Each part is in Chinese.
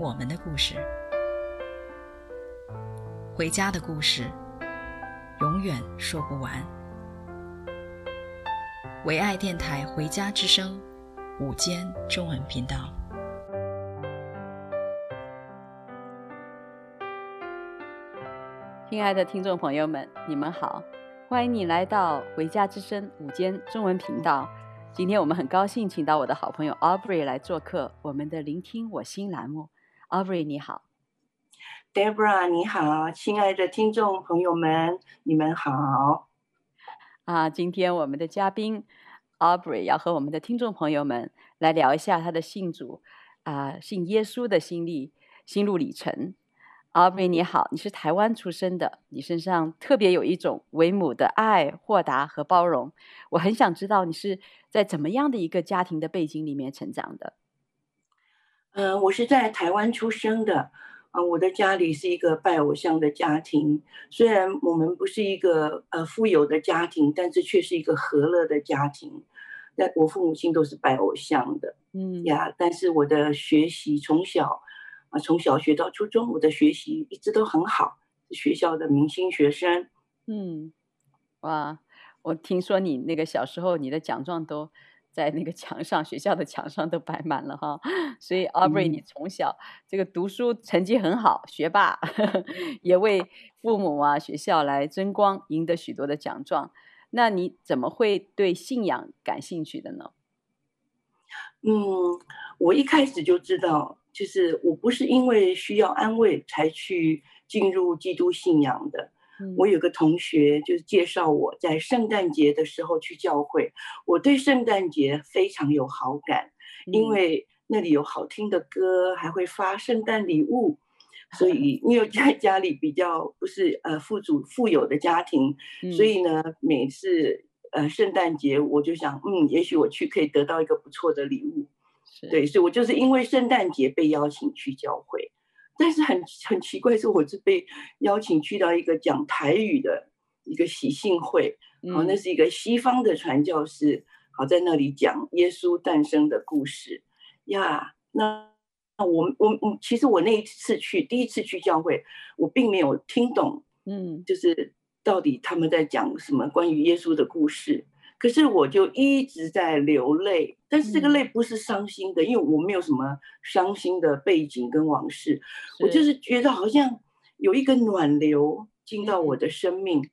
我们的故事，回家的故事，永远说不完。唯爱电台《回家之声》午间中文频道，亲爱的听众朋友们，你们好，欢迎你来到《回家之声》午间中文频道。今天我们很高兴请到我的好朋友 Aubrey 来做客我们的“聆听我心”栏目。Aubrey 你好，Deborah 你好，亲爱的听众朋友们，你们好。啊，今天我们的嘉宾 Aubrey 要和我们的听众朋友们来聊一下他的信主啊，信耶稣的心历心路历程。Aubrey 你好，你是台湾出生的，你身上特别有一种为母的爱、豁达和包容。我很想知道你是在怎么样的一个家庭的背景里面成长的。嗯、呃，我是在台湾出生的，啊、呃，我的家里是一个拜偶像的家庭。虽然我们不是一个呃富有的家庭，但是却是一个和乐的家庭。但我父母亲都是拜偶像的，嗯呀。但是我的学习从小啊、呃，从小学到初中，我的学习一直都很好，学校的明星学生。嗯，哇，我听说你那个小时候，你的奖状都。在那个墙上，学校的墙上都摆满了哈，所以 Aubrey，你从小这个读书成绩很好，学霸，也为父母啊、学校来争光，赢得许多的奖状。那你怎么会对信仰感兴趣的呢？嗯，我一开始就知道，就是我不是因为需要安慰才去进入基督信仰的。我有个同学就是介绍我在圣诞节的时候去教会，我对圣诞节非常有好感，因为那里有好听的歌，还会发圣诞礼物，所以因为在 家里比较不是呃富足富有的家庭，所以呢每次呃圣诞节我就想，嗯，也许我去可以得到一个不错的礼物，对，所以我就是因为圣诞节被邀请去教会。但是很很奇怪，是我是被邀请去到一个讲台语的一个喜庆会，好，那是一个西方的传教士，好，在那里讲耶稣诞生的故事呀。那那我我我，其实我那一次去第一次去教会，我并没有听懂，嗯，就是到底他们在讲什么关于耶稣的故事。可是我就一直在流泪，但是这个泪不是伤心的，嗯、因为我没有什么伤心的背景跟往事，我就是觉得好像有一个暖流进到我的生命。嗯、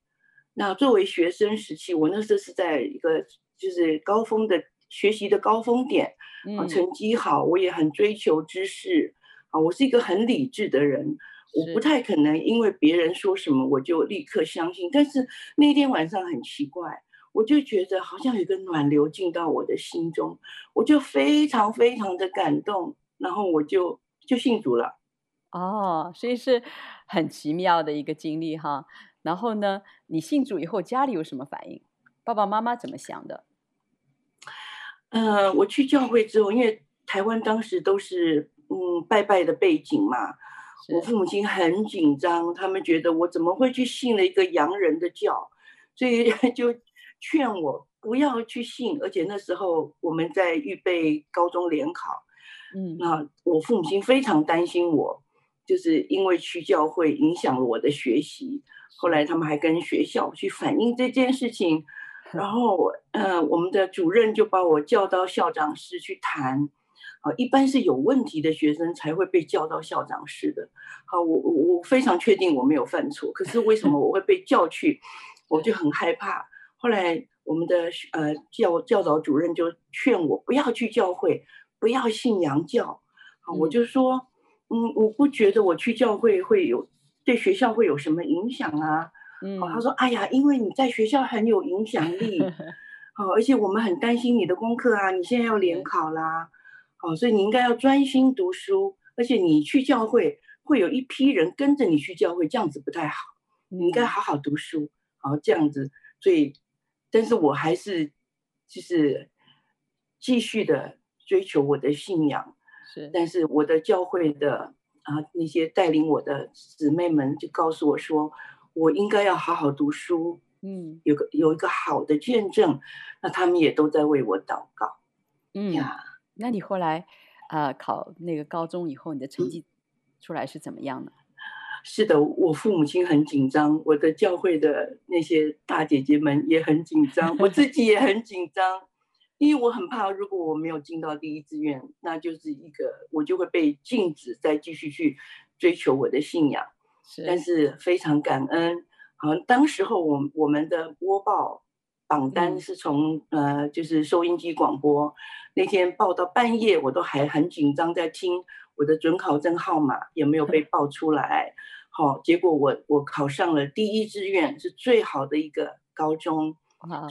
那作为学生时期，我那时候是在一个就是高峰的学习的高峰点，啊、嗯，成绩好，我也很追求知识，啊，我是一个很理智的人，我不太可能因为别人说什么我就立刻相信。但是那天晚上很奇怪。我就觉得好像有一个暖流进到我的心中，我就非常非常的感动，然后我就就信主了。哦，所以是很奇妙的一个经历哈。然后呢，你信主以后，家里有什么反应？爸爸妈妈怎么想的？呃，我去教会之后，因为台湾当时都是嗯拜拜的背景嘛，我父母亲很紧张，他们觉得我怎么会去信了一个洋人的教，所以 就。劝我不要去信，而且那时候我们在预备高中联考，嗯，那我父母亲非常担心我，就是因为去教会影响了我的学习。后来他们还跟学校去反映这件事情，然后，呃，我们的主任就把我叫到校长室去谈。啊，一般是有问题的学生才会被叫到校长室的。好，我我我非常确定我没有犯错，可是为什么我会被叫去，我就很害怕。后来，我们的呃教教导主任就劝我不要去教会，不要信洋教。啊，我就说，嗯，我不觉得我去教会会有对学校会有什么影响啊。嗯，他说，哎呀，因为你在学校很有影响力，好，而且我们很担心你的功课啊，你现在要联考啦，好，所以你应该要专心读书，而且你去教会会有一批人跟着你去教会，这样子不太好。你应该好好读书，好这样子。所以，但是我还是就是继续的追求我的信仰。是，但是我的教会的啊那些带领我的姊妹们就告诉我说，我应该要好好读书。嗯，有个有一个好的见证，那他们也都在为我祷告。嗯呀，那你后来啊、呃、考那个高中以后，你的成绩出来是怎么样的？是的，我父母亲很紧张，我的教会的那些大姐姐们也很紧张，我自己也很紧张，因为我很怕，如果我没有进到第一志愿，那就是一个我就会被禁止再继续去追求我的信仰。是，但是非常感恩。好，当时候我我们的播报榜单是从、嗯、呃，就是收音机广播，那天报到半夜，我都还很紧张，在听我的准考证号码有没有被报出来。好，结果我我考上了第一志愿，是最好的一个高中，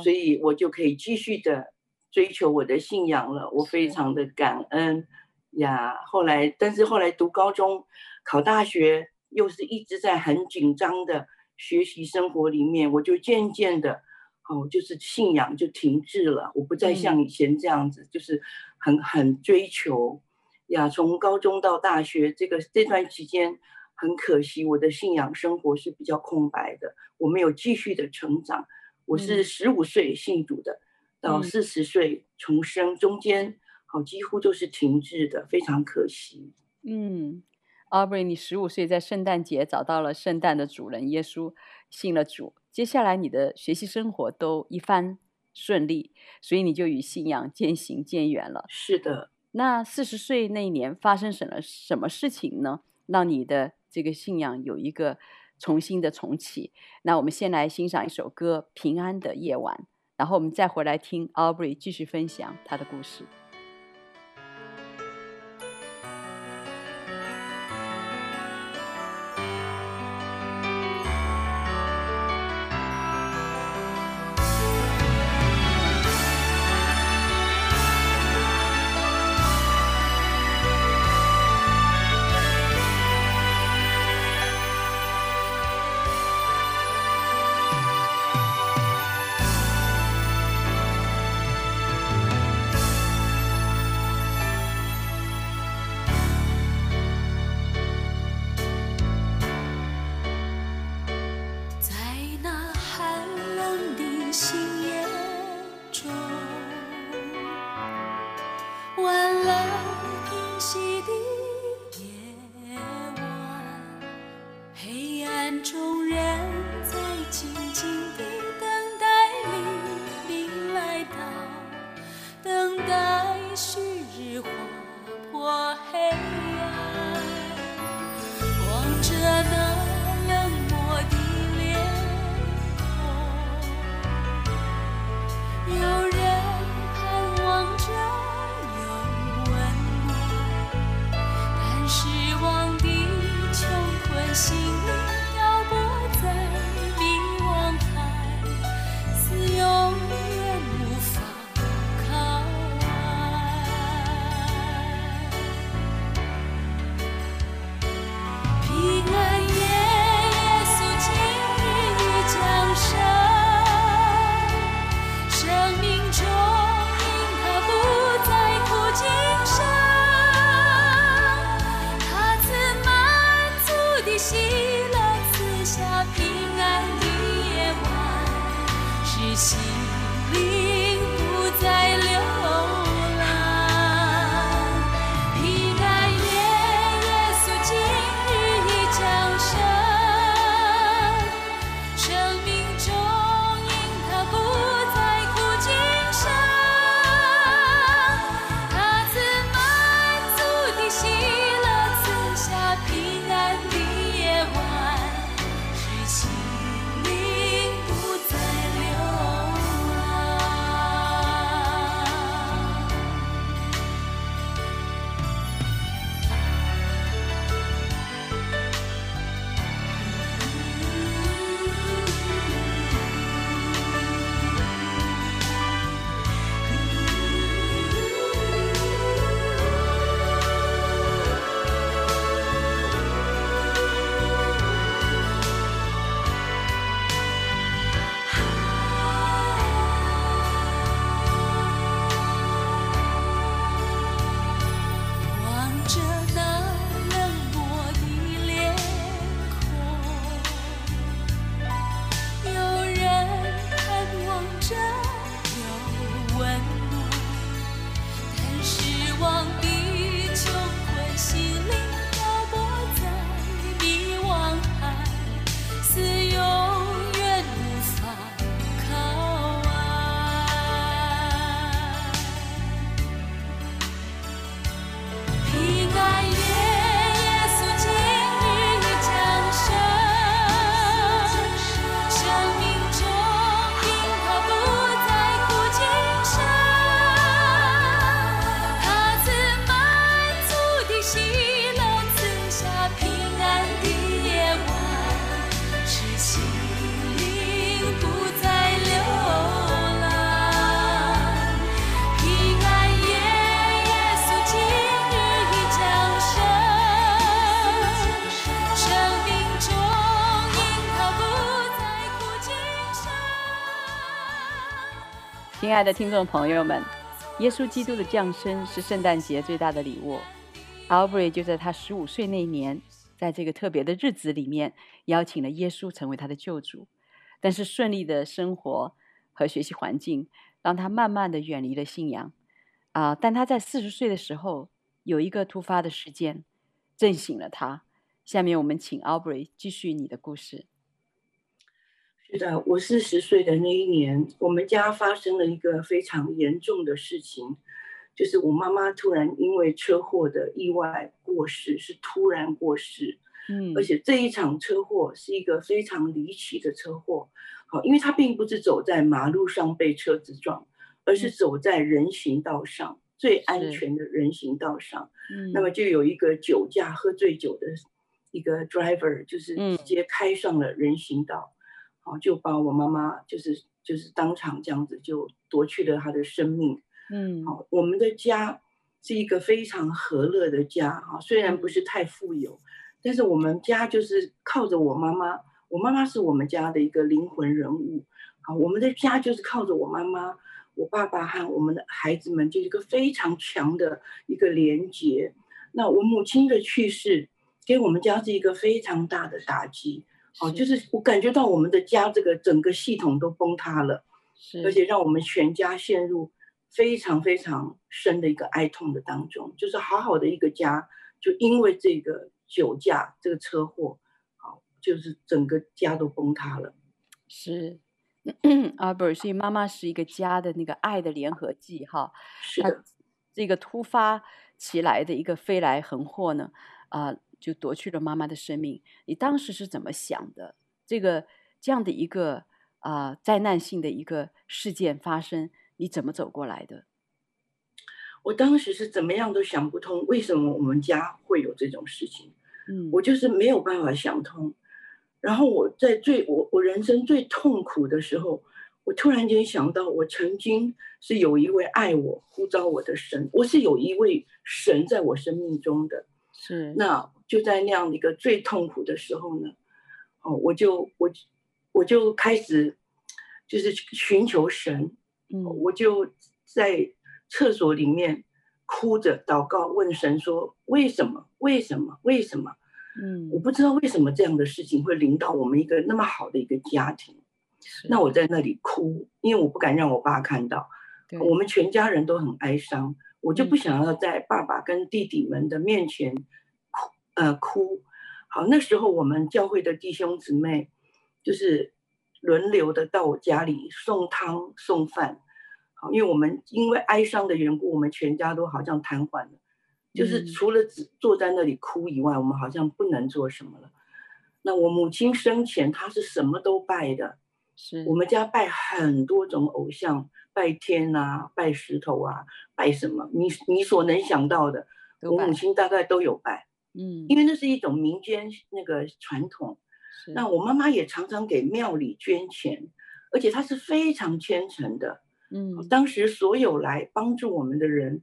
所以我就可以继续的追求我的信仰了。我非常的感恩呀。后来，但是后来读高中、考大学，又是一直在很紧张的。学习生活里面，我就渐渐的，哦，就是信仰就停滞了。我不再像以前这样子，嗯、就是很很追求呀。从高中到大学这个这段期间，很可惜我的信仰生活是比较空白的，我没有继续的成长。我是十五岁信主的，嗯、到四十岁重生，中间好几乎都是停滞的，非常可惜。嗯。Aubrey，你十五岁在圣诞节找到了圣诞的主人耶稣，信了主。接下来你的学习生活都一帆顺利，所以你就与信仰渐行渐远了。是的。那四十岁那一年发生什么什么事情呢？让你的这个信仰有一个重新的重启？那我们先来欣赏一首歌《平安的夜晚》，然后我们再回来听 Aubrey 继续分享他的故事。she 亲爱的听众朋友们，耶稣基督的降生是圣诞节最大的礼物。Aubrey 就在他十五岁那年，在这个特别的日子里面，邀请了耶稣成为他的救主。但是顺利的生活和学习环境，让他慢慢的远离了信仰。啊、但他在四十岁的时候，有一个突发的事件，震醒了他。下面我们请 Aubrey 继续你的故事。是的，我四十岁的那一年，我们家发生了一个非常严重的事情，就是我妈妈突然因为车祸的意外过世，是突然过世。嗯，而且这一场车祸是一个非常离奇的车祸。好，因为她并不是走在马路上被车子撞，而是走在人行道上，最安全的人行道上。嗯，那么就有一个酒驾喝醉酒的。一个 driver 就是直接开上了人行道，好、嗯、就把我妈妈就是就是当场这样子就夺去了她的生命。嗯，好，我们的家是一个非常和乐的家哈，虽然不是太富有，嗯、但是我们家就是靠着我妈妈，我妈妈是我们家的一个灵魂人物。好，我们的家就是靠着我妈妈，我爸爸和我们的孩子们就是一个非常强的一个连结。那我母亲的去世。给我们家是一个非常大的打击，哦，就是我感觉到我们的家这个整个系统都崩塌了，是，而且让我们全家陷入非常非常深的一个哀痛的当中，就是好好的一个家，就因为这个酒驾这个车祸，好，就是整个家都崩塌了。是，阿伯，所以妈妈是一个家的那个爱的联合剂，哈，是。的，这个突发起来的一个飞来横祸呢，啊、呃。就夺去了妈妈的生命，你当时是怎么想的？这个这样的一个啊、呃、灾难性的一个事件发生，你怎么走过来的？我当时是怎么样都想不通，为什么我们家会有这种事情？嗯，我就是没有办法想通。然后我在最我我人生最痛苦的时候，我突然间想到，我曾经是有一位爱我、呼召我的神，我是有一位神在我生命中的。是那。就在那样的一个最痛苦的时候呢，哦，我就我我就开始就是寻求神，嗯，我就在厕所里面哭着祷告，问神说：为什么？为什么？为什么？嗯，我不知道为什么这样的事情会临到我们一个那么好的一个家庭。那我在那里哭，因为我不敢让我爸看到，我们全家人都很哀伤，我就不想要在爸爸跟弟弟们的面前。呃，哭，好，那时候我们教会的弟兄姊妹就是轮流的到我家里送汤送饭，好，因为我们因为哀伤的缘故，我们全家都好像瘫痪了，就是除了只坐在那里哭以外，我们好像不能做什么了。那我母亲生前她是什么都拜的，是。我们家拜很多种偶像，拜天啊，拜石头啊，拜什么，你你所能想到的，我母亲大概都有拜。嗯，因为那是一种民间那个传统，那我妈妈也常常给庙里捐钱，而且她是非常虔诚的。嗯，当时所有来帮助我们的人，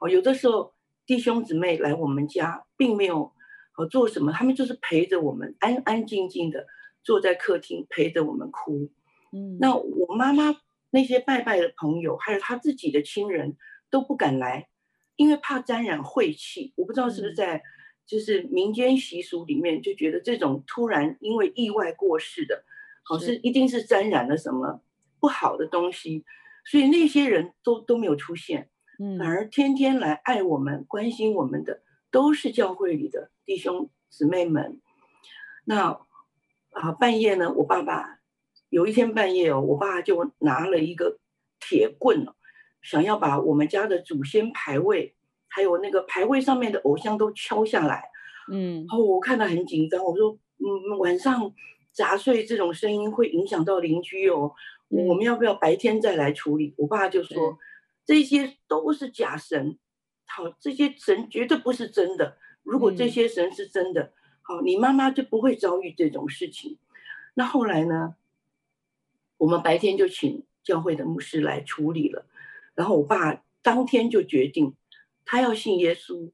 哦，有的时候弟兄姊妹来我们家，并没有哦做什么，他们就是陪着我们，安安静静的坐在客厅陪着我们哭。嗯，那我妈妈那些拜拜的朋友，还有她自己的亲人都不敢来，因为怕沾染晦气。我不知道是不是在。就是民间习俗里面就觉得这种突然因为意外过世的，好是一定是沾染了什么不好的东西，所以那些人都都没有出现，嗯，反而天天来爱我们、关心我们的都是教会里的弟兄姊妹们。那啊，半夜呢，我爸爸有一天半夜哦，我爸就拿了一个铁棍，想要把我们家的祖先牌位。还有那个牌位上面的偶像都敲下来，嗯，然后我看到很紧张，我说，嗯，晚上砸碎这种声音会影响到邻居哦，嗯，我们要不要白天再来处理？我爸就说，这些都是假神，好，这些神绝对不是真的。如果这些神是真的，好，你妈妈就不会遭遇这种事情。那后来呢，我们白天就请教会的牧师来处理了，然后我爸当天就决定。他要信耶稣，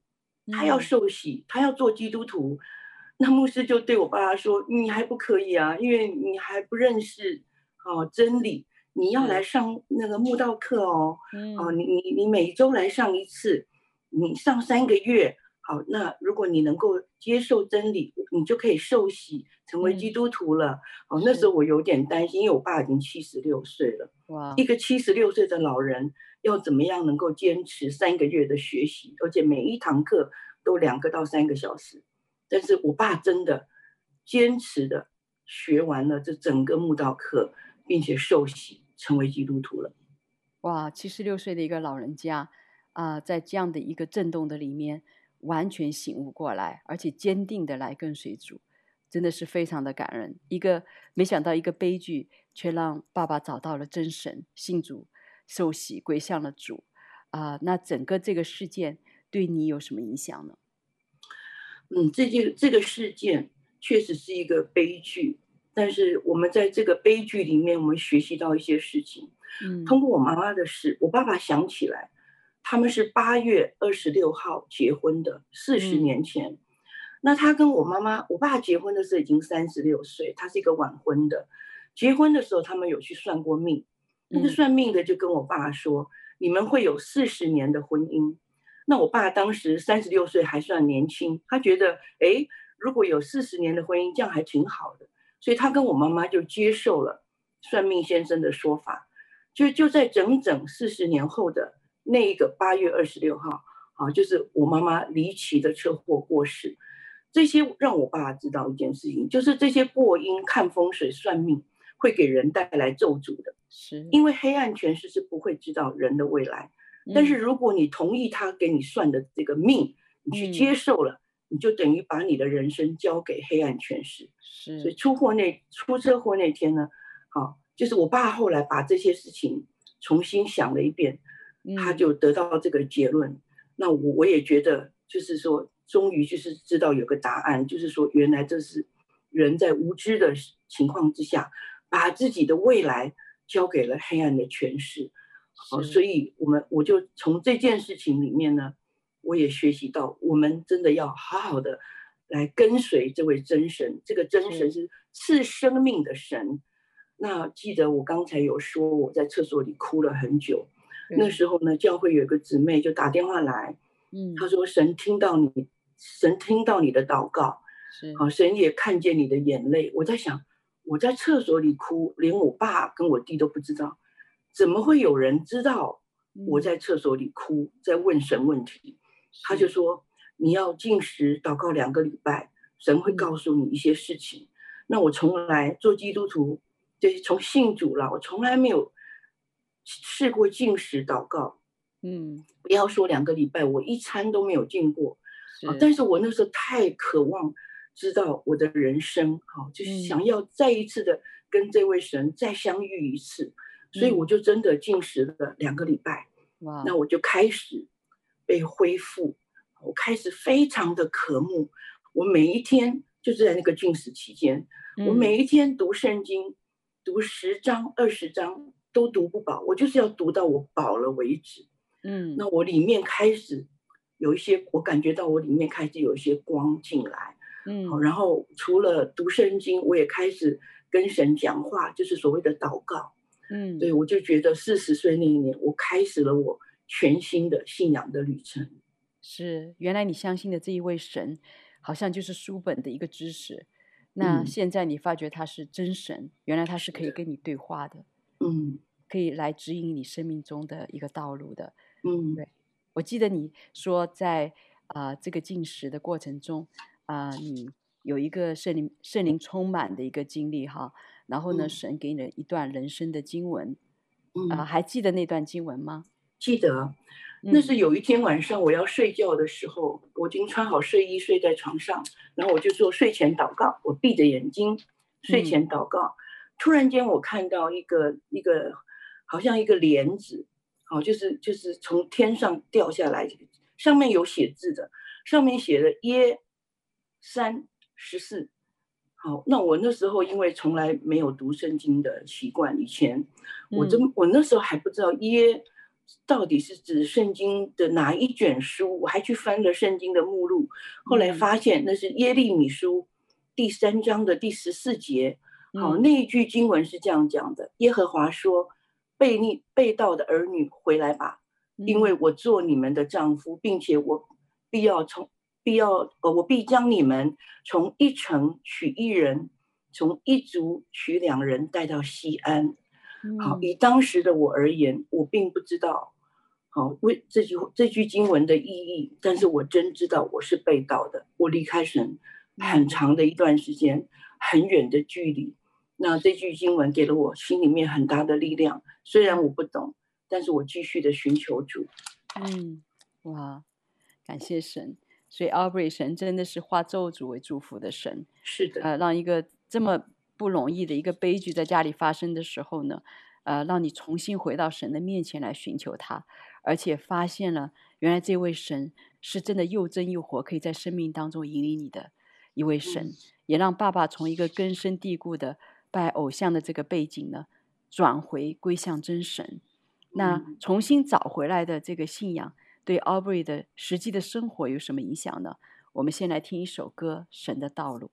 他要受洗，他要做基督徒。那牧师就对我爸爸说：“你还不可以啊，因为你还不认识哦真理，你要来上那个慕道课哦，嗯、哦，你你你每周来上一次，你上三个月，好，那如果你能够接受真理，你就可以受洗成为基督徒了。嗯、哦，那时候我有点担心，因为我爸已经七十六岁了，哇，一个七十六岁的老人要怎么样能够坚持三个月的学习，而且每一堂课都两个到三个小时，但是我爸真的坚持的学完了这整个慕道课。并且受洗成为基督徒了。哇，七十六岁的一个老人家啊、呃，在这样的一个震动的里面，完全醒悟过来，而且坚定的来跟随主，真的是非常的感人。一个没想到一个悲剧，却让爸爸找到了真神，信主受洗归向了主啊、呃。那整个这个事件对你有什么影响呢？嗯，这件这个事件确实是一个悲剧。但是我们在这个悲剧里面，我们学习到一些事情。嗯，通过我妈妈的事，我爸爸想起来，他们是八月二十六号结婚的，四十年前。嗯，那他跟我妈妈，我爸结婚的时候已经三十六岁，他是一个晚婚的。结婚的时候，他们有去算过命，那个算命的就跟我爸说，你们会有四十年的婚姻。那我爸当时三十六岁还算年轻，他觉得，哎，如果有四十年的婚姻，这样还挺好的。所以他跟我妈妈就接受了算命先生的说法，就就在整整四十年后的那一个八月二十六号，啊，就是我妈妈离奇的车祸过世。这些让我爸知道一件事情，就是这些过阴、看风水、算命会给人带来咒诅的，是因为黑暗权势是不会知道人的未来，但是如果你同意他给你算的这个命，你去接受了。你就等于把你的人生交给黑暗权势，是。所以出祸那出车祸那天呢，好，就是我爸后来把这些事情重新想了一遍，他就得到这个结论。嗯、那我我也觉得，就是说，终于就是知道有个答案，就是说，原来这是人在无知的情况之下，把自己的未来交给了黑暗的权势。好，所以我们我就从这件事情里面呢。我也学习到，我们真的要好好的来跟随这位真神。这个真神是赐生命的神。那记得我刚才有说，我在厕所里哭了很久。那时候呢，教会有一个姊妹就打电话来，嗯，她说神听到你，神听到你的祷告，是好，神也看见你的眼泪。我在想，我在厕所里哭，连我爸跟我弟都不知道，怎么会有人知道我在厕所里哭，在问神问题？他就说：“你要禁食祷告两个礼拜，神会告诉你一些事情。嗯”那我从来做基督徒，就是从信主了，我从来没有试过禁食祷告。嗯，不要说两个礼拜，我一餐都没有禁过。啊，但是我那时候太渴望知道我的人生，好，就是想要再一次的跟这位神再相遇一次，所以我就真的禁食了两个礼拜。哇，那我就开始。被恢复，我开始非常的渴慕。我每一天就是在那个禁食期间，嗯、我每一天读圣经，读十章、二十章都读不饱，我就是要读到我饱了为止。嗯，那我里面开始有一些，我感觉到我里面开始有一些光进来。嗯，然后除了读圣经，我也开始跟神讲话，就是所谓的祷告。嗯，对，我就觉得四十岁那一年，我开始了我。全新的信仰的旅程，是原来你相信的这一位神，好像就是书本的一个知识。那现在你发觉他是真神，嗯、原来他是可以跟你对话的，嗯，可以来指引你生命中的一个道路的，嗯，对。我记得你说在啊、呃、这个进食的过程中啊、呃，你有一个圣灵圣灵充满的一个经历哈，然后呢，嗯、神给你了一段人生的经文，啊、呃，还记得那段经文吗？记得，那是有一天晚上我要睡觉的时候，我已经穿好睡衣睡在床上，然后我就做睡前祷告，我闭着眼睛睡前祷告。突然间我看到一个一个好像一个帘子，哦，就是就是从天上掉下来，上面有写字的，上面写的耶三十四。好，那我那时候因为从来没有读圣经的习惯，以前我真我那时候还不知道耶。到底是指圣经的哪一卷书？我还去翻了圣经的目录，后来发现那是耶利米书第三章的第十四节。好，那一句经文是这样讲的：耶和华说，被逆被盗的儿女回来吧，因为我做你们的丈夫，并且我必要从必要呃，我必将你们从一城取一人，从一族取两人带到西安。好，以当时的我而言，我并不知道，好为这句这句经文的意义，但是我真知道我是被盗的，我离开神很长的一段时间，很远的距离。那这句经文给了我心里面很大的力量，虽然我不懂，但是我继续的寻求主。嗯，哇，感谢神。所以 Aubrey 神真的是化咒诅为祝福的神。是的，呃，让一个这么不容易的一个悲剧在家里发生的时候呢，呃，让你重新回到神的面前来寻求他，而且发现了原来这位神是真的又真又活，可以在生命当中引领你的一位神，嗯、也让爸爸从一个根深蒂固的。拜偶像的这个背景呢，转回归向真神，那重新找回来的这个信仰，对 Aubrey 的实际的生活有什么影响呢？我们先来听一首歌《神的道路》。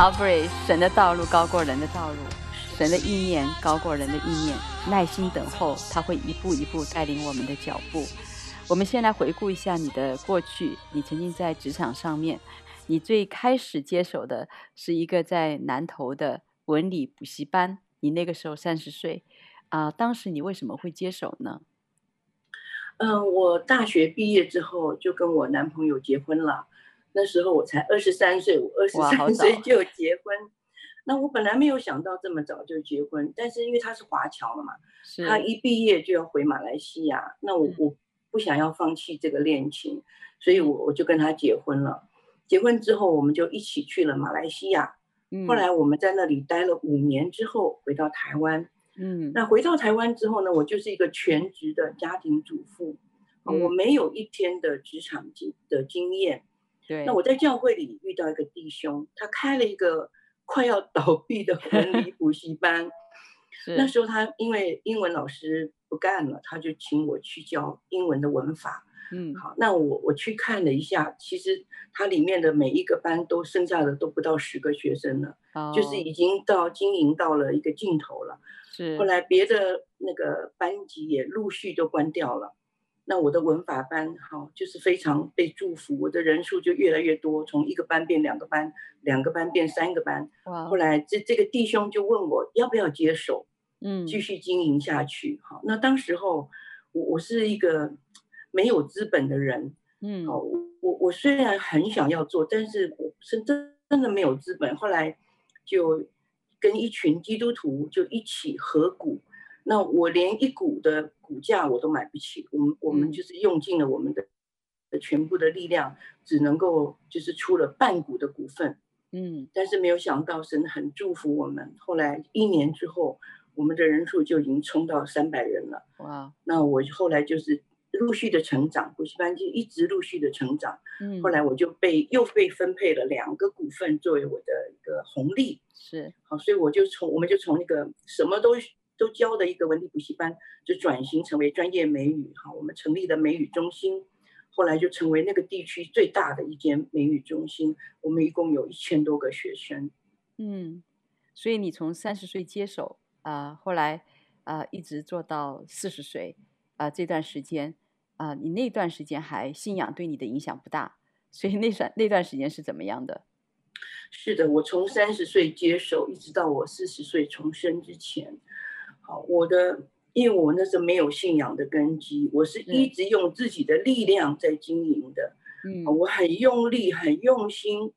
Aubrey，神的道路高过人的道路，神的意念高过人的意念。耐心等候，他会一步一步带领我们的脚步。我们先来回顾一下你的过去。你曾经在职场上面，你最开始接手的是一个在南投的文理补习班。你那个时候三十岁，啊、当时你为什么会接手呢？嗯、我大学毕业之后就跟我男朋友结婚了。那时候我才二十三岁，我二十三 岁就结婚。那我本来没有想到这么早就结婚，但是因为他是华侨了嘛，他一毕业就要回马来西亚。那我我不想要放弃这个恋情，所以我我就跟他结婚了。结婚之后，我们就一起去了马来西亚。嗯、后来我们在那里待了五年之后，回到台湾。嗯，那回到台湾之后呢，我就是一个全职的家庭主妇，嗯、我没有一天的职场经的经验。对，那我在教会里遇到一个弟兄，他开了一个 快要倒闭的文理补习班。那时候他因为英文老师不干了，他就请我去教英文的文法。嗯，好，那我我去看了一下，其实它里面的每一个班都剩下的都不到十个学生了，哦、就是已经到经营到了一个尽头了。是，后来别的那个班级也陆续都关掉了，那我的文法班好就是非常被祝福，我的人数就越来越多，从一个班变两个班，两个班变三个班。哇，后来这这个弟兄就问我要不要接手，嗯，继续经营下去。好，那当时候我我是一个。没有资本的人，嗯，哦，我我虽然很想要做，但是我是真真的没有资本。后来就跟一群基督徒就一起合股，那我连一股的股价我都买不起，我们我们就是用尽了我们的的全部的力量，只能够就是出了半股的股份，嗯，但是没有想到神很祝福我们，后来一年之后，我们的人数就已经冲到三百人了，哇，那我后来就是。陆续的成长，补习班就一直陆续的成长。嗯，后来我就被又被分配了两个股份作为我的一个红利。是，好，所以我就从我们就从那个什么都都教的一个文理补习班，就转型成为专业美语。哈，我们成立了美语中心，后来就成为那个地区最大的一间美语中心。我们一共有一千多个学生。嗯，所以你从三十岁接手啊、呃，后来啊、呃、一直做到四十岁啊、呃、这段时间。啊、呃，你那段时间还信仰对你的影响不大，所以那段那段时间是怎么样的？是的，我从三十岁接手，一直到我四十岁重生之前，好，我的因为我那时候没有信仰的根基，我是一直用自己的力量在经营的，嗯，我很用力，很用心，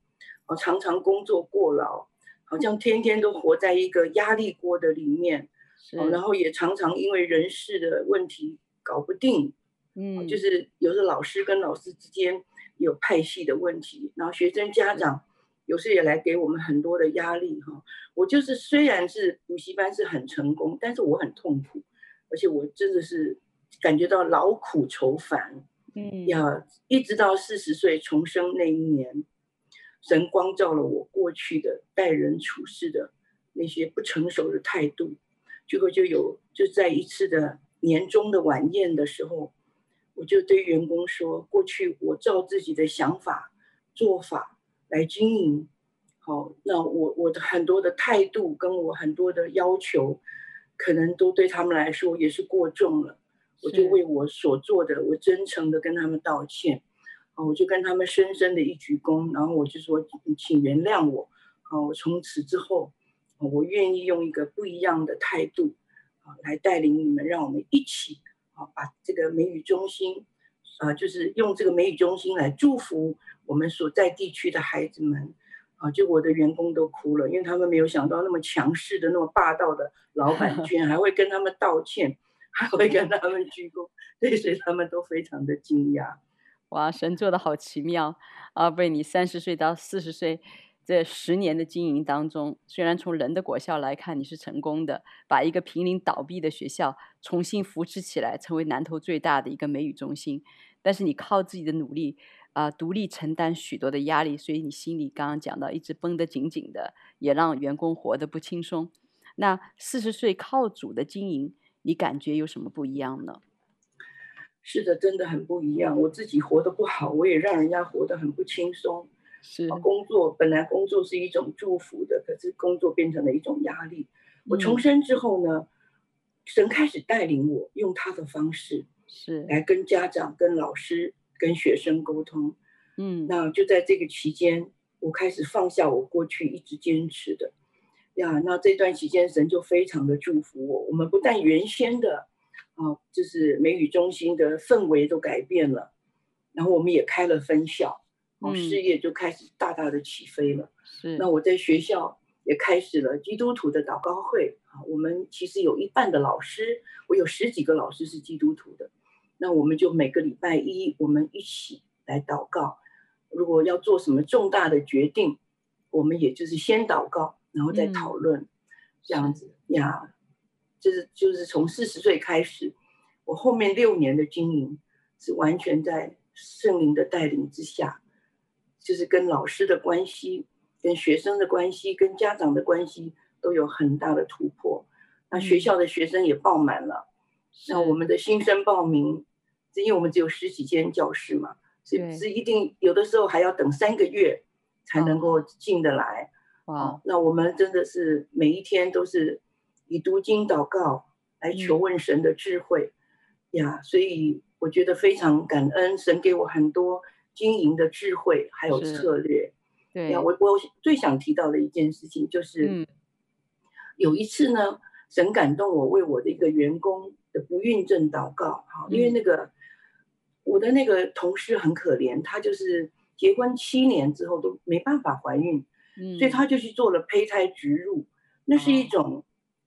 我常常工作过劳，好像天天都活在一个压力锅的里面，是，然后也常常因为人事的问题搞不定。嗯，就是有时候老师跟老师之间有派系的问题，然后学生家长有时也来给我们很多的压力哈。我就是虽然是补习班是很成功，但是我很痛苦，而且我真的是感觉到劳苦愁烦。嗯，要一直到四十岁重生那一年，神光照了我过去的待人处事的那些不成熟的态度，结果就有就在一次的年终的晚宴的时候。我就对员工说：“过去我照自己的想法、做法来经营，好，那我我的很多的态度跟我很多的要求，可能都对他们来说也是过重了。我就为我所做的，我真诚的跟他们道歉，啊，我就跟他们深深的一鞠躬，然后我就说，请原谅我，啊，我从此之后，我愿意用一个不一样的态度，啊，来带领你们，让我们一起。”啊，把这个美语中心，啊、呃，就是用这个美语中心来祝福我们所在地区的孩子们，啊，就我的员工都哭了，因为他们没有想到那么强势的、那么霸道的老板 居然还会跟他们道歉，还会跟他们鞠躬，对，所以他们都非常的惊讶。哇，神做的好奇妙啊！为你三十岁到四十岁。这十年的经营当中，虽然从人的果效来看你是成功的，把一个濒临倒闭的学校重新扶持起来，成为南投最大的一个美语中心，但是你靠自己的努力啊、独立承担许多的压力，所以你心里刚刚讲到一直绷得紧紧的，也让员工活得不轻松。那四十岁靠主的经营，你感觉有什么不一样呢？是的，真的很不一样。我自己活得不好，我也让人家活得很不轻松。是工作本来工作是一种祝福的，可是工作变成了一种压力。我重生之后呢，神开始带领我用他的方式，是来跟家长、跟老师、跟学生沟通。嗯，那就在这个期间，我开始放下我过去一直坚持的呀。那这段期间，神就非常的祝福我。我们不但原先的啊，就是美语中心的氛围都改变了，然后我们也开了分校。事业就开始大大的起飞了。是，那我在学校也开始了基督徒的祷告会。啊，我们其实有一半的老师，我有十几个老师是基督徒的。那我们就每个礼拜一，我们一起来祷告。如果要做什么重大的决定，我们也就是先祷告，然后再讨论，嗯、这样子呀。就是就是从四十岁开始，我后面六年的经营是完全在圣灵的带领之下，就是跟老师的关系、跟学生的关系、跟家长的关系都有很大的突破。那学校的学生也爆满了，那我们的新生报名，因为我们只有十几间教室嘛，所以是一定有的时候还要等三个月才能够进得来。哇，那我们真的是每一天都是。以读经祷告来求问神的智慧，嗯、呀，所以我觉得非常感恩，神给我很多经营的智慧，还有策略。对。呀，我我最想提到的一件事情就是，嗯、有一次呢，神感动我为我的一个员工的不孕症祷告，因为那个我的那个同事很可怜，他就是结婚七年之后都没办法怀孕，嗯、所以他就去做了胚胎植入，那是一种。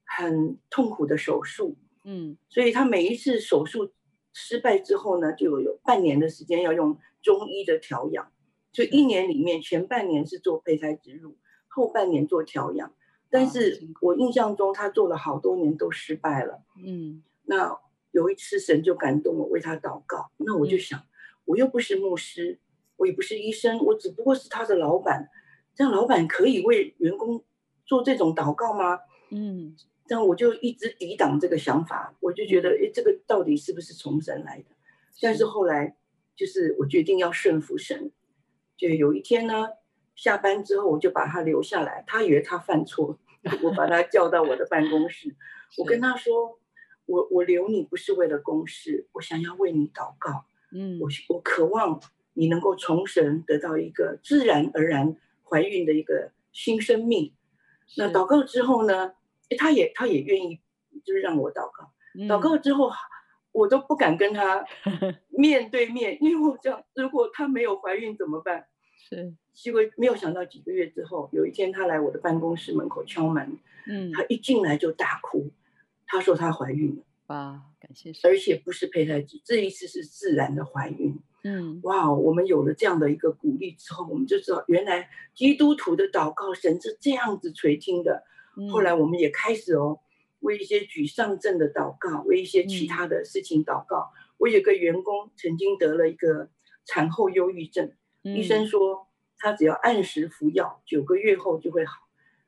很痛苦的手术，嗯，所以他每一次手术失败之后呢，就有半年的时间要用中医的调养，就一年里面前半年是做胚胎植入，后半年做调养。但是我印象中他做了好多年都失败了，嗯，那有一次神就感动我为他祷告，那我就想，我又不是牧师，我也不是医生，我只不过是他的老板，这样老板可以为员工做这种祷告吗？嗯。这样我就一直抵挡这个想法，我就觉得，哎，这个到底是不是从神来的？但是。后来，就是我决定要顺服神。就有一天呢，下班之后，我就把他留下来。他以为他犯错，我把他叫到我的办公室，我跟他说：“我我留你不是为了公事，我想要为你祷告。嗯，我我渴望你能够从神得到一个自然而然怀孕的一个新生命。那祷告之后呢？”他也他也愿意，就是让我祷告。嗯、祷告之后，我都不敢跟他面对面，因为我这样，如果他没有怀孕怎么办？是，结果没有想到几个月之后，有一天他来我的办公室门口敲门，嗯，他一进来就大哭，他说他怀孕了。哇，感谢神！而且不是胚胎植，这一次是自然的怀孕。嗯，哇，我们有了这样的一个鼓励之后，我们就知道原来基督徒的祷告神是这样子垂听的。后来我们也开始哦，为一些沮丧症的祷告，为一些其他的事情祷告。嗯、我有个员工曾经得了一个产后忧郁症，嗯、医生说他只要按时服药，九个月后就会好。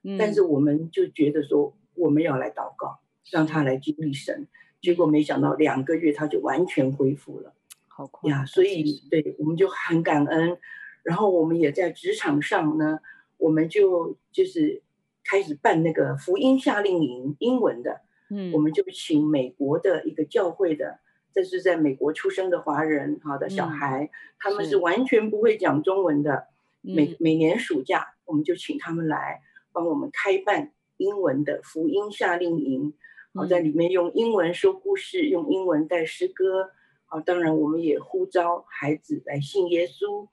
嗯、但是我们就觉得说我们要来祷告，让他来经历神。结果没想到两个月他就完全恢复了，好快呀！所以对，我们就很感恩。然后我们也在职场上呢，我们就就是。开始办那个福音夏令营，英文的，嗯，我们就请美国的一个教会的，这是在美国出生的华人，好的小孩，嗯、他们是完全不会讲中文的。每、嗯、每年暑假，我们就请他们来帮我们开办英文的福音夏令营，好，在里面用英文说故事，用英文带诗歌，好，当然我们也呼召孩子来信耶稣。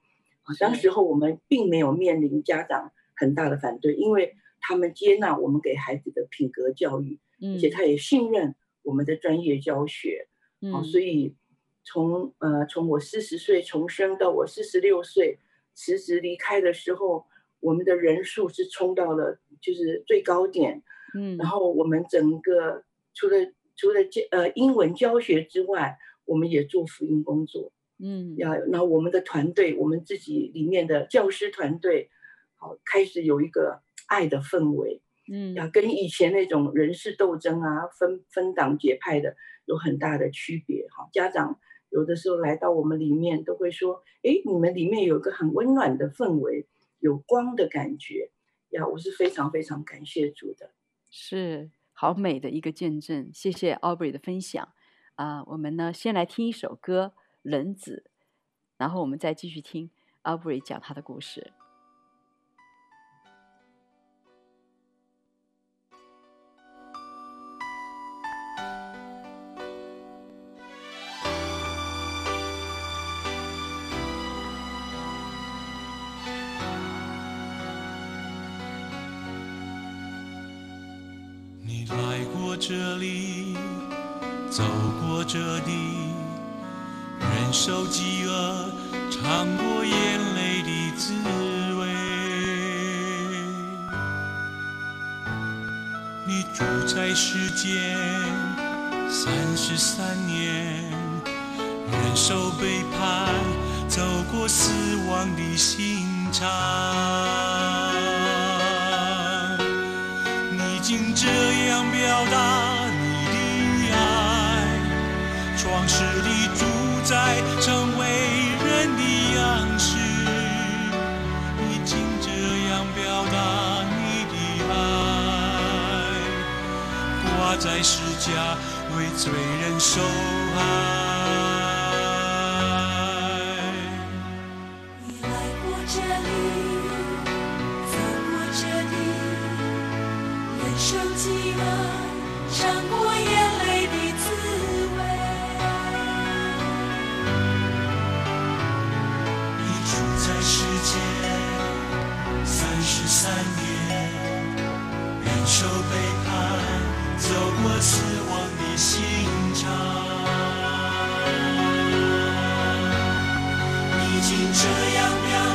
啊，当时候我们并没有面临家长很大的反对，因为。他们接纳我们给孩子的品格教育，嗯、而且他也信任我们的专业教学，嗯。哦、所以从呃从我四十岁重生到我四十六岁辞职离开的时候，我们的人数是冲到了就是最高点，嗯，然后我们整个除了除了教呃英文教学之外，我们也做福音工作，嗯，要那我们的团队，我们自己里面的教师团队，好、哦、开始有一个。爱的氛围，嗯，要跟以前那种人事斗争啊、分分党结派的有很大的区别。哈，家长有的时候来到我们里面，都会说：“哎，你们里面有个很温暖的氛围，有光的感觉。”呀，我是非常非常感谢主的，是好美的一个见证。谢谢 Aubrey 的分享啊！我们呢，先来听一首歌《人子》，然后我们再继续听 Aubrey 讲他的故事。间三十三年，忍受背叛，走过死亡的刑场。为罪人受害。已经这样了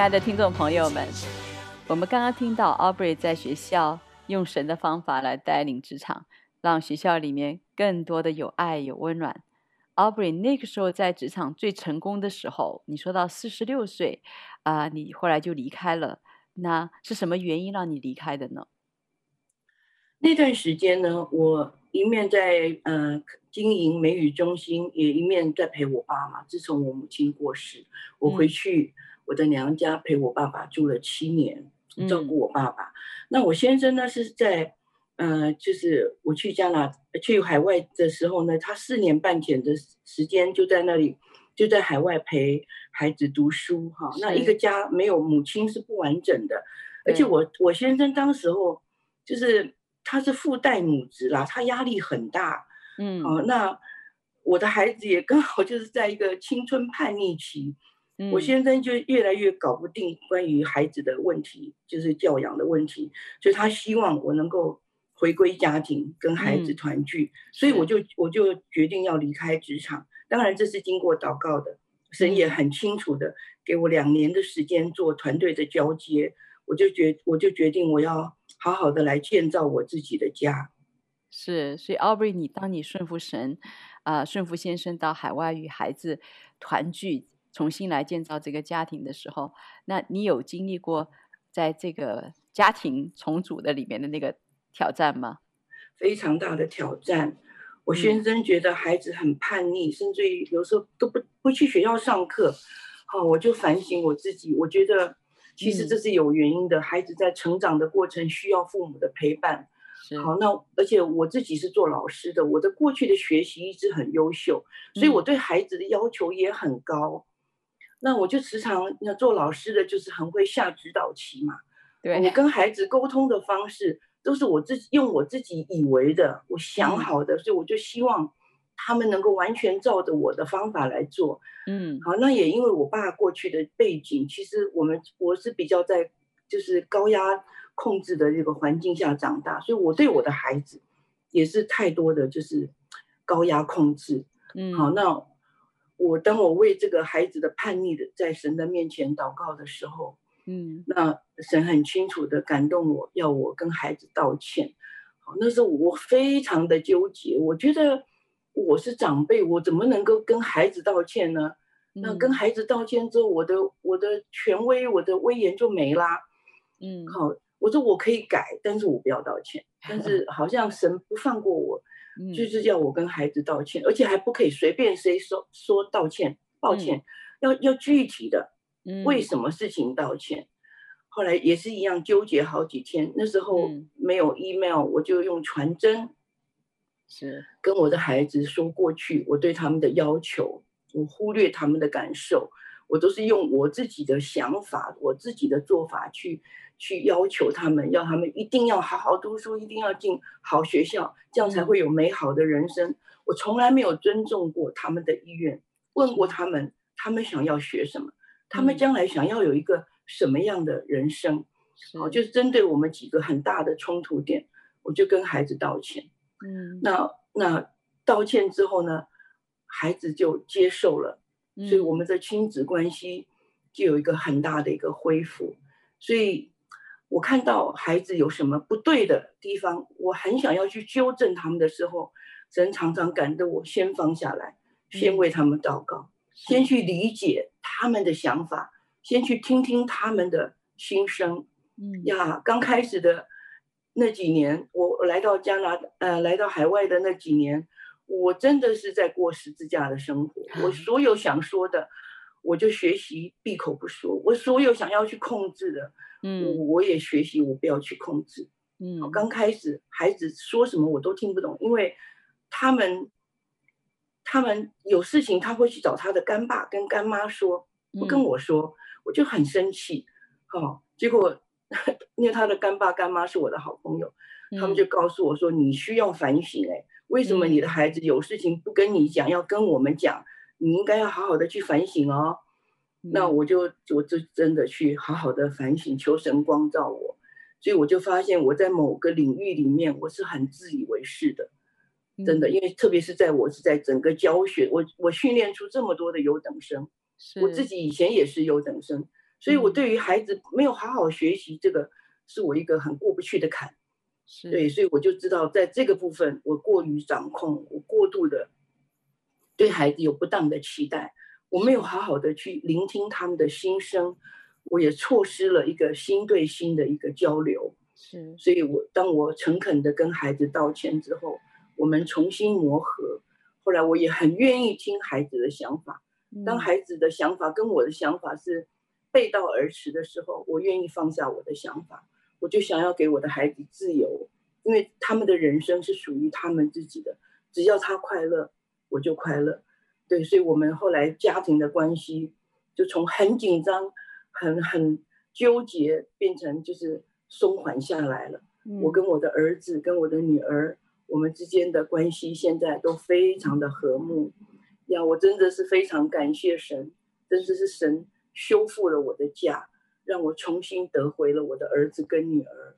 爱的听众朋友们，我们刚刚听到 Aubrey 在学校用神的方法来带领职场，让学校里面更多的有爱、有温暖。Aubrey 那个时候在职场最成功的时候，你说到四十六岁啊，你后来就离开了，那是什么原因让你离开的呢？那段时间呢，我一面在呃经营美语中心，也一面在陪我爸妈。自从我母亲过世，我回去。嗯我的娘家陪我爸爸住了七年，照顾我爸爸。嗯、那我先生呢是在，呃，就是我去加拿去海外的时候呢，他四年半前的时间就在那里，就在海外陪孩子读书哈。那一个家没有母亲是不完整的，而且我我先生当时候就是他是父代母职啦，他压力很大，嗯，好，那我的孩子也刚好就是在一个青春叛逆期。我先生就越来越搞不定关于孩子的问题，就是教养的问题，所以他希望我能够回归家庭，跟孩子团聚，所以我就我就决定要离开职场。当然这是经过祷告的，神也很清楚的给我两年的时间做团队的交接，我就决我就决定我要好好的来建造我自己的家。是，所以 Aubrey，你当你顺服神，啊、呃，顺服先生到海外与孩子团聚。重新来建造这个家庭的时候，那你有经历过在这个家庭重组的里面的那个挑战吗？非常大的挑战。我先生觉得孩子很叛逆，嗯、甚至于有时候都不不去学校上课。好，我就反省我自己，我觉得其实这是有原因的。嗯、孩子在成长的过程需要父母的陪伴。好，那而且我自己是做老师的，我的过去的学习一直很优秀，所以我对孩子的要求也很高。那我就时常那做老师的就是很会下指导棋嘛，对，我跟孩子沟通的方式都是我自己用我自己以为的，我想好的，嗯、所以我就希望他们能够完全照着我的方法来做。嗯，好，那也因为我爸过去的背景，其实我们我是比较在就是高压控制的这个环境下长大，所以我对我的孩子也是太多的就是高压控制。嗯，好，那。我当我为这个孩子的叛逆的在神的面前祷告的时候，嗯，那神很清楚的感动我，要我跟孩子道歉。好，那时候我非常的纠结，我觉得我是长辈，我怎么能够跟孩子道歉呢？那跟孩子道歉之后，我的我的权威，我的威严就没啦。嗯，好，我说我可以改，但是我不要道歉。但是 好像神不放过我，就是要我跟孩子道歉，而且还不可以随便谁说说道歉，抱歉，要要具体的，为什么事情道歉。后来也是一样纠结好几天，那时候没有 email，我就用传真，是跟我的孩子说过去我对他们的要求。我忽略他们的感受，我都是用我自己的想法、我自己的做法去去要求他们，要他们一定要好好读书，一定要进好学校，这样才会有美好的人生。我从来没有尊重过他们的意愿，问过他们，他们想要学什么，他们将来想要有一个什么样的人生。好，就是针对我们几个很大的冲突点，我就跟孩子道歉。嗯，那那道歉之后呢？孩子就接受了，所以我们的亲子关系就有一个很大的一个恢复。所以我看到孩子有什么不对的地方，我很想要去纠正他们的时候，神常常感动我先放下来，先为他们祷告，先去理解他们的想法，先去听听他们的心声。嗯呀，刚开始的那几年，我来到加拿大，呃，来到海外的那几年。我真的是在过十字架的生活。我所有想说的，我就学习闭口不说。我所有想要去控制的，嗯，我，也学习我不要去控制。嗯，刚开始孩子说什么我都听不懂，因为他们他们有事情他会去找他的干爸跟干妈说，不跟我说，我就很生气。哦，结果 因为他的干爸干妈是我的好朋友，他们就告诉我说，你需要反省，哎。为什么你的孩子有事情不跟你讲，要跟我们讲？你应该要好好的去反省哦。那我就我就真的去好好的反省，求神光照我。所以我就发现我在某个领域里面我是很自以为是的，真的，因为特别是在我是在整个教学，我我训练出这么多的优等生，我自己以前也是优等生，所以我对于孩子没有好好学习，这个是我一个很过不去的坎。对，所以我就知道，在这个部分，我过于掌控，我过度的对孩子有不当的期待，我没有好好的去聆听他们的心声，我也错失了一个心对心的一个交流。是，所以我当我诚恳的跟孩子道歉之后，我们重新磨合。后来我也很愿意听孩子的想法，当孩子的想法跟我的想法是背道而驰的时候，我愿意放下我的想法。我就想要给我的孩子自由，因为他们的人生是属于他们自己的，只要他快乐，我就快乐。对，所以我们后来家庭的关系就从很紧张、很很纠结，变成就是松缓下来了。嗯。我跟我的儿子、跟我的女儿，我们之间的关系现在都非常的和睦。呀，我真的是非常感谢神，真的是神修复了我的家。让我重新得回了我的儿子跟女儿。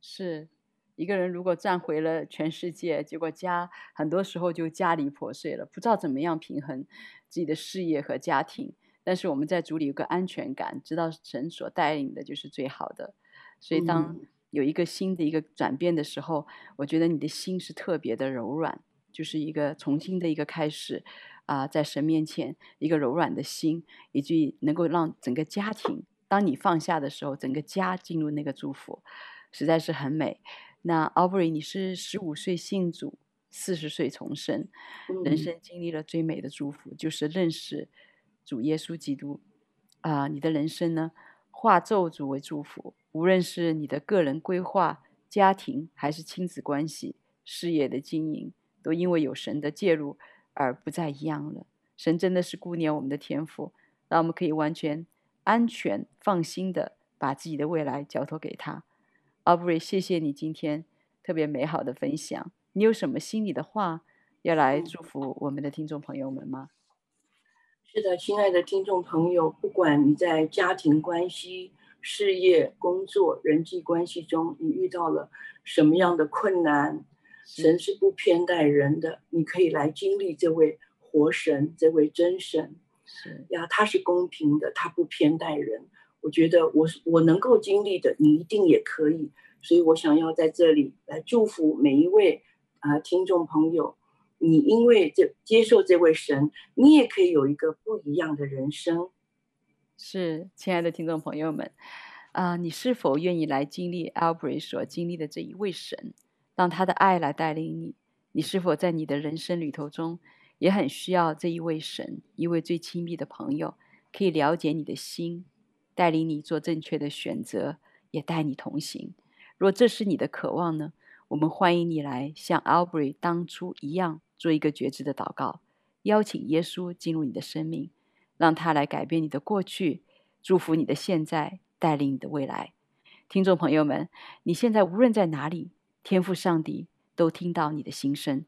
是一个人如果赚回了全世界，结果家很多时候就家离破碎了，不知道怎么样平衡自己的事业和家庭。但是我们在主里有个安全感，知道神所带领的就是最好的。所以当有一个新的一个转变的时候，嗯、我觉得你的心是特别的柔软，就是一个重新的一个开始啊、呃，在神面前一个柔软的心，以及能够让整个家庭。当你放下的时候，整个家进入那个祝福，实在是很美。那 Aubrey，你是十五岁信主，四十岁重生，人生经历了最美的祝福，就是认识主耶稣基督。啊、呃，你的人生呢，化咒诅为祝福，无论是你的个人规划、家庭，还是亲子关系、事业的经营，都因为有神的介入而不再一样了。神真的是顾念我们的天赋，让我们可以完全。安全放心的把自己的未来交托给他，Aubrey，谢谢你今天特别美好的分享。你有什么心里的话要来祝福我们的听众朋友们吗？是的，亲爱的听众朋友，不管你在家庭关系、事业、工作、人际关系中，你遇到了什么样的困难，神是不偏待人的，你可以来经历这位活神，这位真神。是呀，他是公平的，他不偏待人。我觉得我我能够经历的，你一定也可以。所以我想要在这里来祝福每一位啊、呃、听众朋友，你因为这接受这位神，你也可以有一个不一样的人生。是，亲爱的听众朋友们，啊、你是否愿意来经历 Albury 所经历的这一位神，让他的爱来带领你？你是否在你的人生旅途中也很需要这一位神，一位最亲密的朋友，可以了解你的心，带领你做正确的选择，也带你同行？若这是你的渴望呢？我们欢迎你来像 Albury 当初一样，做一个觉知的祷告，邀请耶稣进入你的生命。让他来改变你的过去，祝福你的现在，带领你的未来。听众朋友们，你现在无论在哪里，天赋上帝都听到你的心声。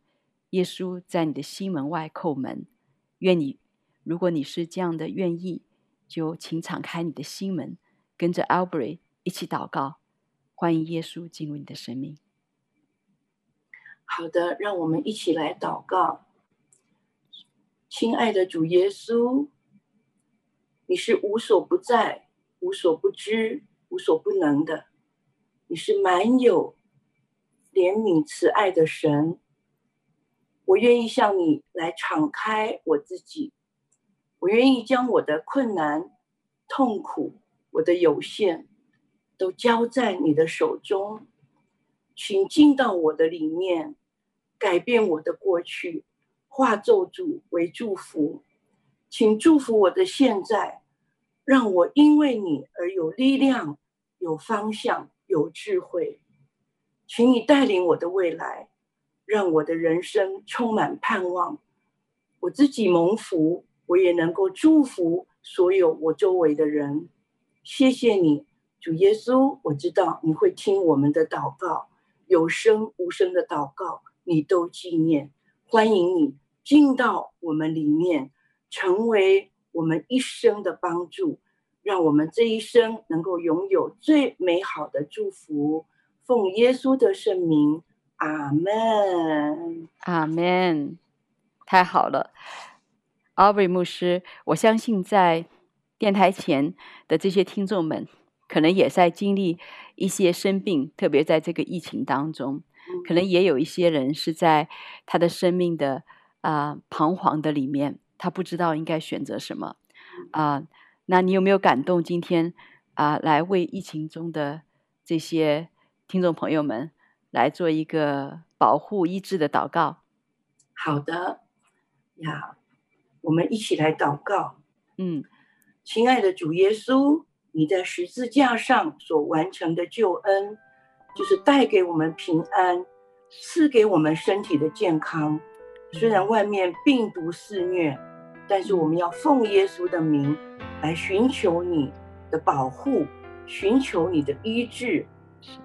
耶稣在你的心门外叩门，愿你，如果你是这样的愿意，就请敞开你的心门，跟着 Albury 一起祷告，欢迎耶稣进入你的生命。好的，让我们一起来祷告。亲爱的主耶稣。你是无所不在、无所不知、无所不能的，你是满有怜悯慈爱的神。我愿意向你来敞开我自己，我愿意将我的困难、痛苦、我的有限，都交在你的手中，请进到我的里面，改变我的过去，化咒诅为祝福。请祝福我的现在，让我因为你而有力量、有方向、有智慧。请你带领我的未来，让我的人生充满盼望。我自己蒙福，我也能够祝福所有我周围的人。谢谢你，主耶稣，我知道你会听我们的祷告，有声无声的祷告，你都纪念。欢迎你进到我们里面。成为我们一生的帮助，让我们这一生能够拥有最美好的祝福。奉耶稣的圣名，阿门，阿门。太好了，Albury 牧师，我相信在电台前的这些听众们，可能也在经历一些生病，特别在这个疫情当中，可能也有一些人是在他的生命的啊、呃、彷徨的里面。他不知道应该选择什么啊、呃？那你有没有感动？今天啊、呃，来为疫情中的这些听众朋友们来做一个保护医治的祷告。好的呀，我们一起来祷告。嗯，亲爱的主耶稣，你在十字架上所完成的救恩，就是带给我们平安，赐给我们身体的健康。虽然外面病毒肆虐，但是我们要奉耶稣的名来寻求你的保护，寻求你的医治。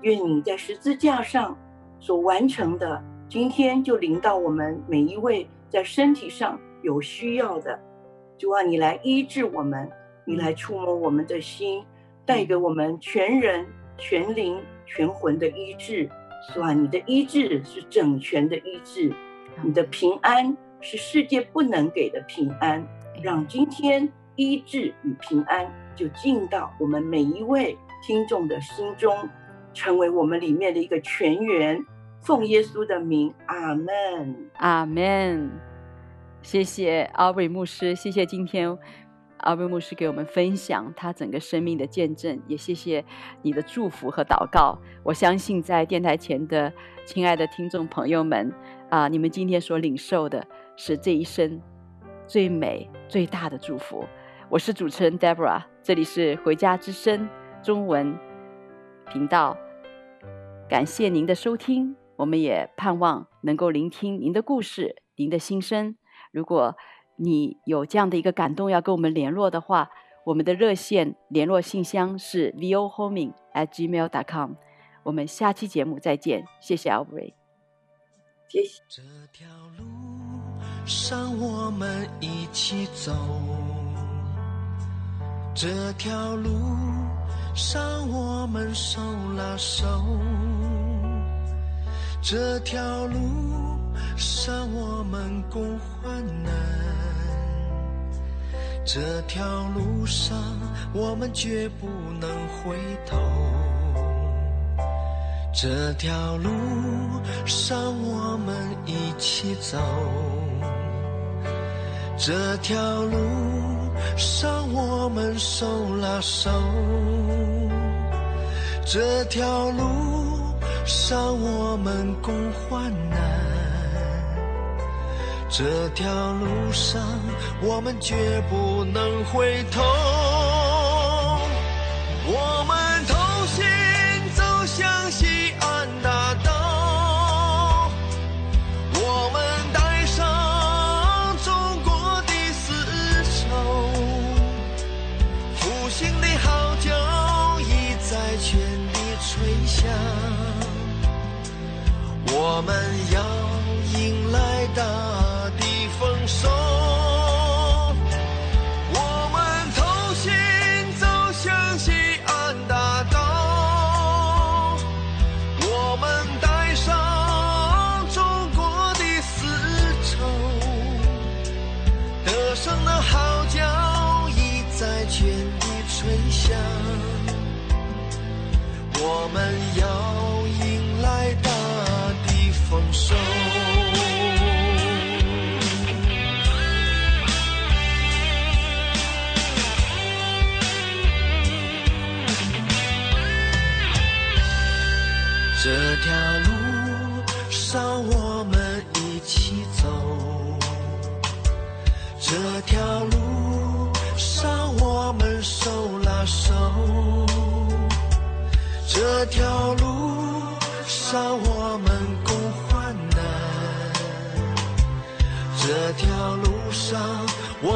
愿你在十字架上所完成的，今天就临到我们每一位在身体上有需要的，就让你来医治我们，你来触摸我们的心，带给我们全人、全灵、全魂的医治。是吧？你的医治是整全的医治。你的平安是世界不能给的平安，让今天医治与平安就进到我们每一位听众的心中，成为我们里面的一个泉源。奉耶稣的名，阿门，阿门。谢谢 Albury 牧师，谢谢今天 Albury 牧师给我们分享他整个生命的见证，也谢谢你的祝福和祷告。我相信在电台前的亲爱的听众朋友们。啊！你们今天所领受的是这一生最美最大的祝福。我是主持人 Deborah，这里是回家之声中文频道。感谢您的收听，我们也盼望能够聆听您的故事、您的心声。如果你有这样的一个感动要跟我们联络的话，我们的热线联络信箱是 vohoming at gmail.com。我们下期节目再见，谢谢 Albury。谢谢。这条路上我们一起走，这条路上我们手拉手，这条路上我们共患难，这条路上我们绝不能回头。这条路上我们一起走，这条路上我们手拉手，这条路上我们共患难，这条路上，我们绝不能回头。我们同心走向西安大道，我们带上中国的丝绸，复兴的号角已在全地吹响，我们要迎来大。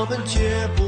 我们绝不